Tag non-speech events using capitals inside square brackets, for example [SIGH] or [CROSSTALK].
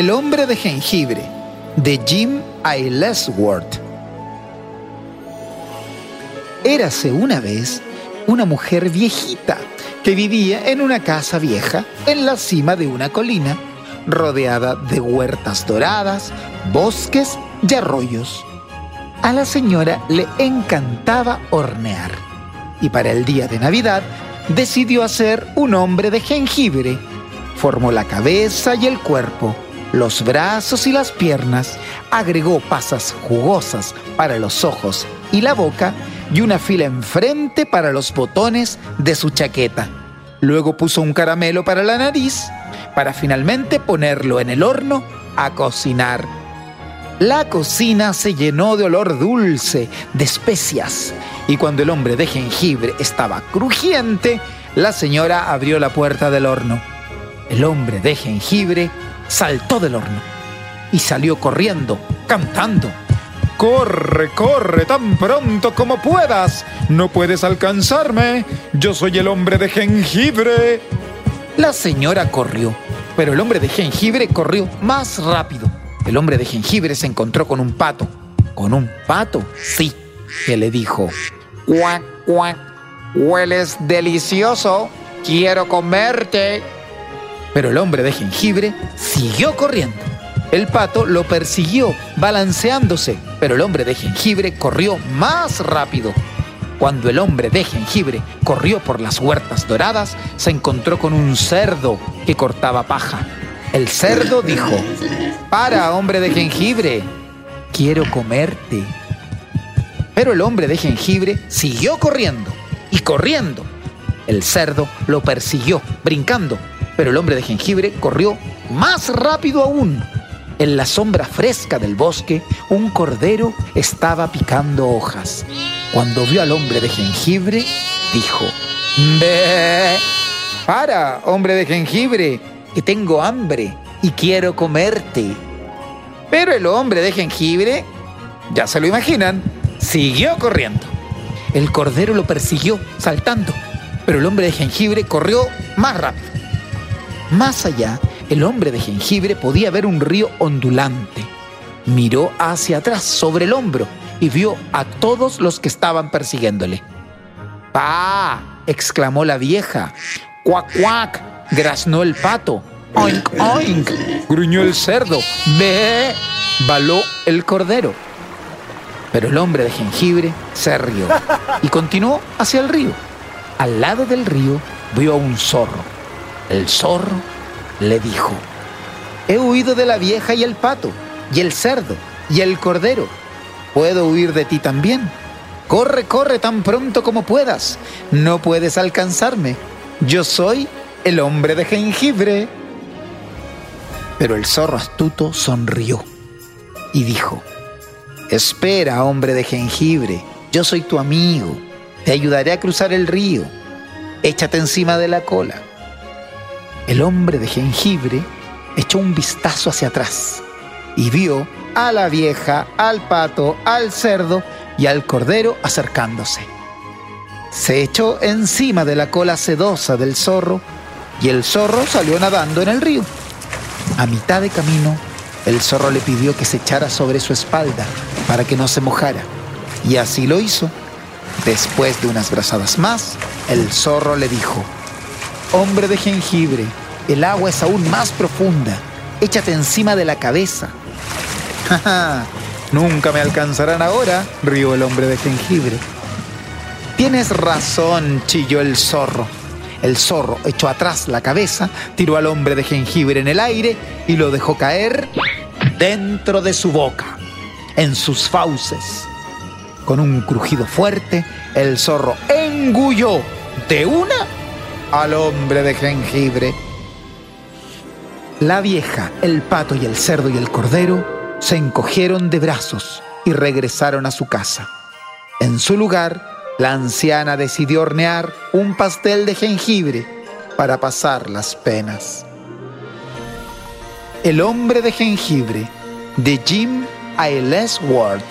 El hombre de jengibre, de Jim Aylesworth. Érase una vez una mujer viejita que vivía en una casa vieja en la cima de una colina, rodeada de huertas doradas, bosques y arroyos. A la señora le encantaba hornear y para el día de Navidad decidió hacer un hombre de jengibre. Formó la cabeza y el cuerpo, los brazos y las piernas, agregó pasas jugosas para los ojos y la boca y una fila enfrente para los botones de su chaqueta. Luego puso un caramelo para la nariz, para finalmente ponerlo en el horno a cocinar. La cocina se llenó de olor dulce, de especias, y cuando el hombre de jengibre estaba crujiente, la señora abrió la puerta del horno. El hombre de jengibre saltó del horno y salió corriendo, cantando. Corre, corre tan pronto como puedas. No puedes alcanzarme. Yo soy el hombre de jengibre. La señora corrió, pero el hombre de jengibre corrió más rápido. El hombre de jengibre se encontró con un pato. ¿Con un pato? Sí, que le dijo. Cuac, cuac. Hueles delicioso. Quiero comerte. Pero el hombre de jengibre siguió corriendo. El pato lo persiguió, balanceándose, pero el hombre de jengibre corrió más rápido. Cuando el hombre de jengibre corrió por las huertas doradas, se encontró con un cerdo que cortaba paja. El cerdo dijo, para, hombre de jengibre, quiero comerte. Pero el hombre de jengibre siguió corriendo y corriendo. El cerdo lo persiguió, brincando, pero el hombre de jengibre corrió más rápido aún. En la sombra fresca del bosque, un cordero estaba picando hojas. Cuando vio al hombre de jengibre, dijo, ¡Ve! Para, hombre de jengibre, que tengo hambre y quiero comerte. Pero el hombre de jengibre, ya se lo imaginan, siguió corriendo. El cordero lo persiguió, saltando, pero el hombre de jengibre corrió más rápido. Más allá, el hombre de jengibre podía ver un río ondulante. Miró hacia atrás, sobre el hombro, y vio a todos los que estaban persiguiéndole. ¡Pa! exclamó la vieja. ¡Cuac, cuac! graznó el pato. ¡Oink, oink! gruñó el cerdo. ¡Ve! baló el cordero. Pero el hombre de jengibre se rió y continuó hacia el río. Al lado del río vio a un zorro. El zorro le dijo, he huido de la vieja y el pato, y el cerdo, y el cordero. Puedo huir de ti también. Corre, corre tan pronto como puedas. No puedes alcanzarme. Yo soy el hombre de jengibre. Pero el zorro astuto sonrió y dijo, Espera, hombre de jengibre, yo soy tu amigo, te ayudaré a cruzar el río, échate encima de la cola. El hombre de jengibre echó un vistazo hacia atrás y vio a la vieja, al pato, al cerdo y al cordero acercándose. Se echó encima de la cola sedosa del zorro y el zorro salió nadando en el río. A mitad de camino, el zorro le pidió que se echara sobre su espalda para que no se mojara. Y así lo hizo. Después de unas brazadas más, el zorro le dijo, Hombre de jengibre, el agua es aún más profunda. Échate encima de la cabeza. [LAUGHS] Nunca me alcanzarán ahora, rió el hombre de jengibre. Tienes razón, chilló el zorro. El zorro echó atrás la cabeza, tiró al hombre de jengibre en el aire y lo dejó caer dentro de su boca, en sus fauces. Con un crujido fuerte, el zorro engulló de una al hombre de jengibre. La vieja, el pato y el cerdo y el cordero se encogieron de brazos y regresaron a su casa. En su lugar, la anciana decidió hornear un pastel de jengibre para pasar las penas. El hombre de jengibre de Jim Aylesworth